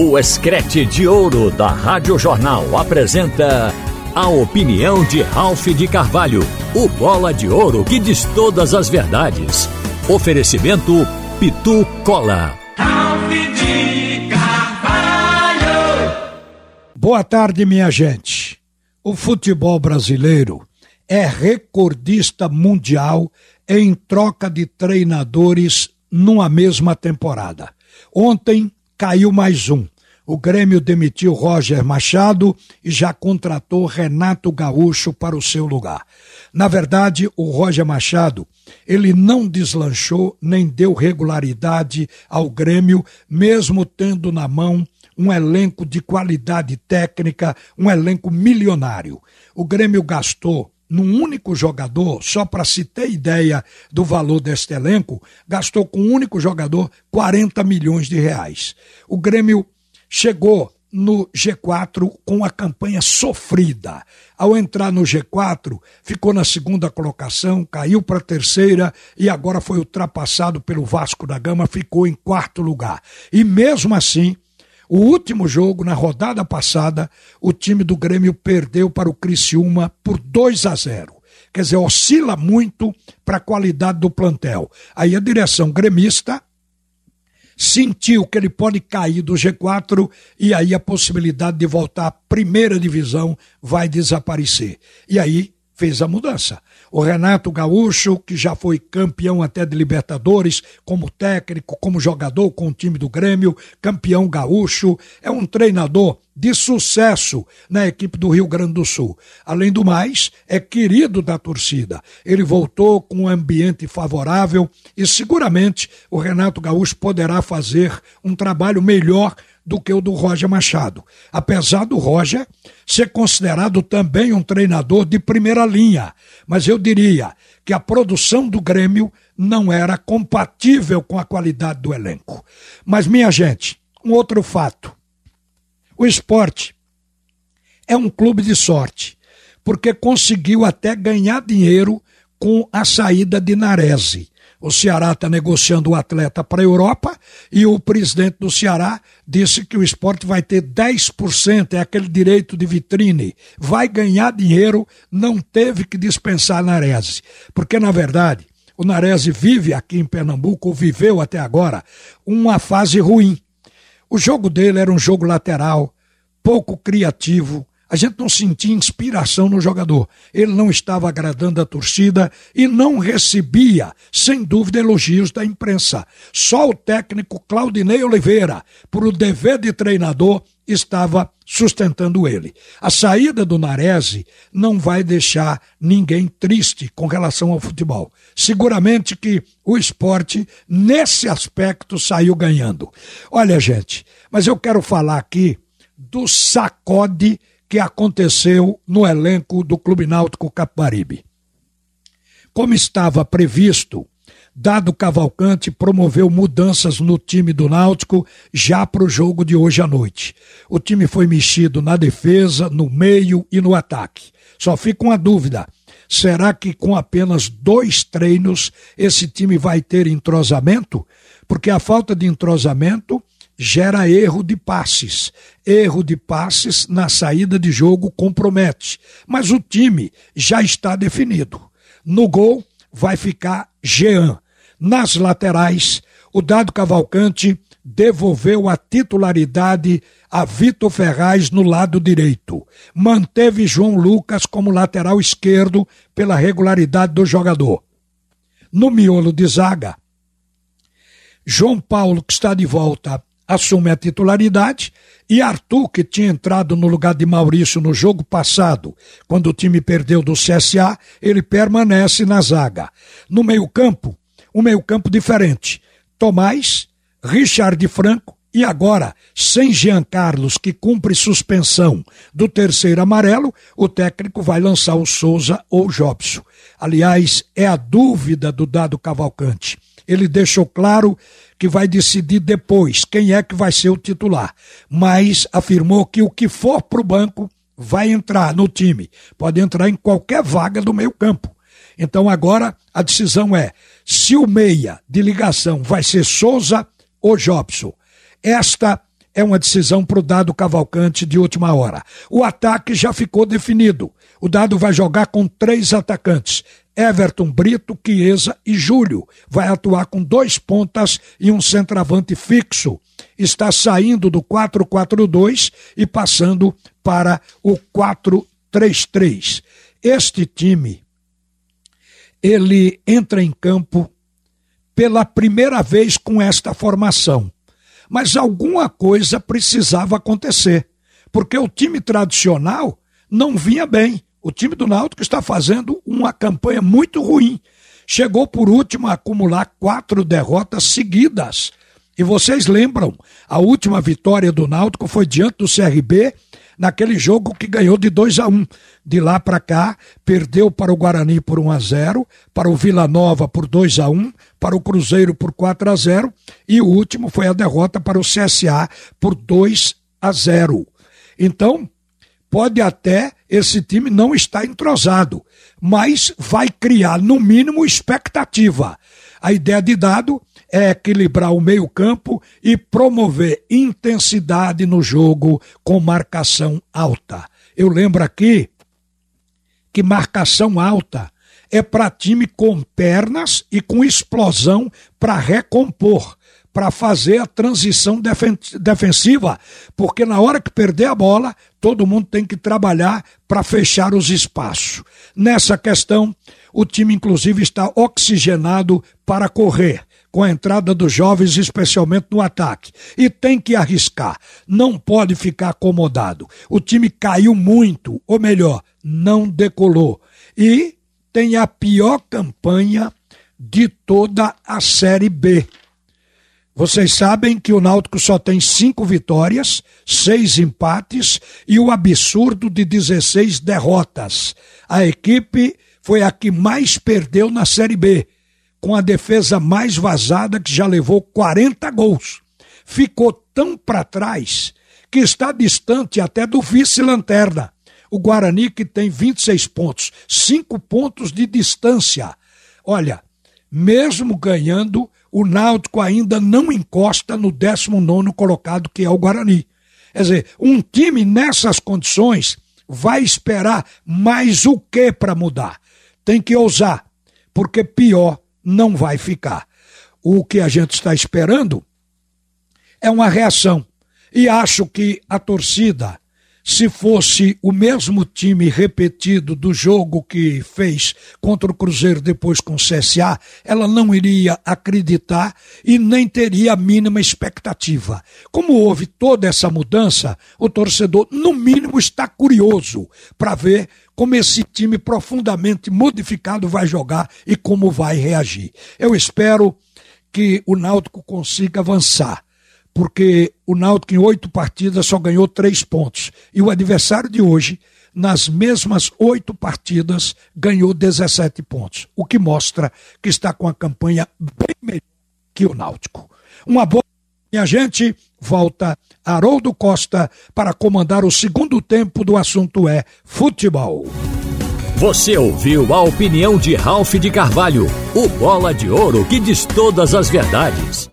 O Escrete de Ouro da Rádio Jornal apresenta a opinião de Ralph de Carvalho, o bola de ouro que diz todas as verdades. Oferecimento Pitu Cola. Ralph de Carvalho. Boa tarde, minha gente. O futebol brasileiro é recordista mundial em troca de treinadores numa mesma temporada. Ontem caiu mais um. O Grêmio demitiu Roger Machado e já contratou Renato Gaúcho para o seu lugar. Na verdade, o Roger Machado, ele não deslanchou nem deu regularidade ao Grêmio, mesmo tendo na mão um elenco de qualidade técnica, um elenco milionário. O Grêmio gastou num único jogador, só para se ter ideia do valor deste elenco, gastou com um único jogador 40 milhões de reais. O Grêmio chegou no G4 com a campanha sofrida. Ao entrar no G4, ficou na segunda colocação, caiu para a terceira e agora foi ultrapassado pelo Vasco da Gama, ficou em quarto lugar. E mesmo assim, o último jogo, na rodada passada, o time do Grêmio perdeu para o Criciúma por 2 a 0. Quer dizer, oscila muito para a qualidade do plantel. Aí a direção gremista sentiu que ele pode cair do G4 e aí a possibilidade de voltar à primeira divisão vai desaparecer. E aí fez a mudança. O Renato Gaúcho, que já foi campeão até de Libertadores, como técnico, como jogador com o time do Grêmio, campeão gaúcho, é um treinador de sucesso na equipe do Rio Grande do Sul. Além do mais, é querido da torcida. Ele voltou com um ambiente favorável e seguramente o Renato Gaúcho poderá fazer um trabalho melhor do que o do Roger Machado. Apesar do Roger ser considerado também um treinador de primeira linha, mas eu diria que a produção do Grêmio não era compatível com a qualidade do elenco. Mas, minha gente, um outro fato. O esporte é um clube de sorte, porque conseguiu até ganhar dinheiro com a saída de Narese. O Ceará está negociando o atleta para a Europa e o presidente do Ceará disse que o esporte vai ter 10%, é aquele direito de vitrine. Vai ganhar dinheiro, não teve que dispensar Narese. Porque, na verdade, o Narese vive aqui em Pernambuco, viveu até agora, uma fase ruim. O jogo dele era um jogo lateral, pouco criativo, a gente não sentia inspiração no jogador. Ele não estava agradando a torcida e não recebia, sem dúvida, elogios da imprensa. Só o técnico Claudinei Oliveira, por o dever de treinador, estava sustentando ele. A saída do Narese não vai deixar ninguém triste com relação ao futebol. Seguramente que o esporte, nesse aspecto, saiu ganhando. Olha, gente, mas eu quero falar aqui do sacode que aconteceu no elenco do Clube Náutico Capibaribe. Como estava previsto, Dado Cavalcante promoveu mudanças no time do Náutico já para o jogo de hoje à noite. O time foi mexido na defesa, no meio e no ataque. Só fica uma dúvida: será que com apenas dois treinos esse time vai ter entrosamento? Porque a falta de entrosamento gera erro de passes. Erro de passes na saída de jogo compromete. Mas o time já está definido. No gol vai ficar Jean. Nas laterais, o Dado Cavalcante devolveu a titularidade a Vitor Ferraz no lado direito. Manteve João Lucas como lateral esquerdo pela regularidade do jogador. No miolo de zaga, João Paulo, que está de volta assume a titularidade e Arthur, que tinha entrado no lugar de Maurício no jogo passado, quando o time perdeu do CSA, ele permanece na zaga. No meio-campo, um meio-campo diferente. Tomás, Richard Franco e agora, sem Jean Carlos, que cumpre suspensão do terceiro amarelo, o técnico vai lançar o Souza ou o Jobson. Aliás, é a dúvida do dado Cavalcante. Ele deixou claro que vai decidir depois quem é que vai ser o titular, mas afirmou que o que for para o banco vai entrar no time, pode entrar em qualquer vaga do meio campo. Então agora a decisão é se o meia de ligação vai ser Souza ou Jobson. Esta é uma decisão para o Dado Cavalcante de última hora. O ataque já ficou definido. O Dado vai jogar com três atacantes. Everton Brito, Chiesa e Júlio. Vai atuar com dois pontas e um centroavante fixo. Está saindo do 4-4-2 e passando para o 4-3-3. Este time, ele entra em campo pela primeira vez com esta formação. Mas alguma coisa precisava acontecer, porque o time tradicional não vinha bem. O time do Náutico está fazendo uma campanha muito ruim. Chegou por último a acumular quatro derrotas seguidas. E vocês lembram, a última vitória do Náutico foi diante do CRB naquele jogo que ganhou de 2 a 1 um. De lá para cá, perdeu para o Guarani por 1 um a 0 para o Vila Nova por 2 a 1 um, para o Cruzeiro por 4 a 0 e o último foi a derrota para o CSA por 2 a 0. Então, pode até esse time não estar entrosado, mas vai criar, no mínimo, expectativa. A ideia de dado é equilibrar o meio-campo e promover intensidade no jogo com marcação alta. Eu lembro aqui que marcação alta é para time com pernas e com explosão para recompor, para fazer a transição defensiva, porque na hora que perder a bola, todo mundo tem que trabalhar para fechar os espaços. Nessa questão, o time inclusive está oxigenado para correr com a entrada dos jovens, especialmente no ataque. E tem que arriscar, não pode ficar acomodado. O time caiu muito, ou melhor, não decolou. E tem a pior campanha de toda a Série B. Vocês sabem que o Náutico só tem cinco vitórias, seis empates e o absurdo de 16 derrotas. A equipe foi a que mais perdeu na Série B com a defesa mais vazada que já levou 40 gols. Ficou tão para trás que está distante até do vice-lanterna. O Guarani que tem 26 pontos, 5 pontos de distância. Olha, mesmo ganhando, o Náutico ainda não encosta no 19 colocado, que é o Guarani. Quer dizer, um time nessas condições vai esperar mais o que para mudar? Tem que ousar, porque pior não vai ficar. O que a gente está esperando é uma reação. E acho que a torcida, se fosse o mesmo time repetido do jogo que fez contra o Cruzeiro depois com o CSA, ela não iria acreditar e nem teria a mínima expectativa. Como houve toda essa mudança, o torcedor, no mínimo, está curioso para ver como esse time profundamente modificado vai jogar e como vai reagir. Eu espero que o Náutico consiga avançar, porque o Náutico em oito partidas só ganhou três pontos e o adversário de hoje nas mesmas oito partidas ganhou 17 pontos, o que mostra que está com a campanha bem melhor que o Náutico. Uma boa minha gente, volta Haroldo Costa para comandar o segundo tempo do assunto é futebol. Você ouviu a opinião de Ralph de Carvalho, o bola de ouro que diz todas as verdades.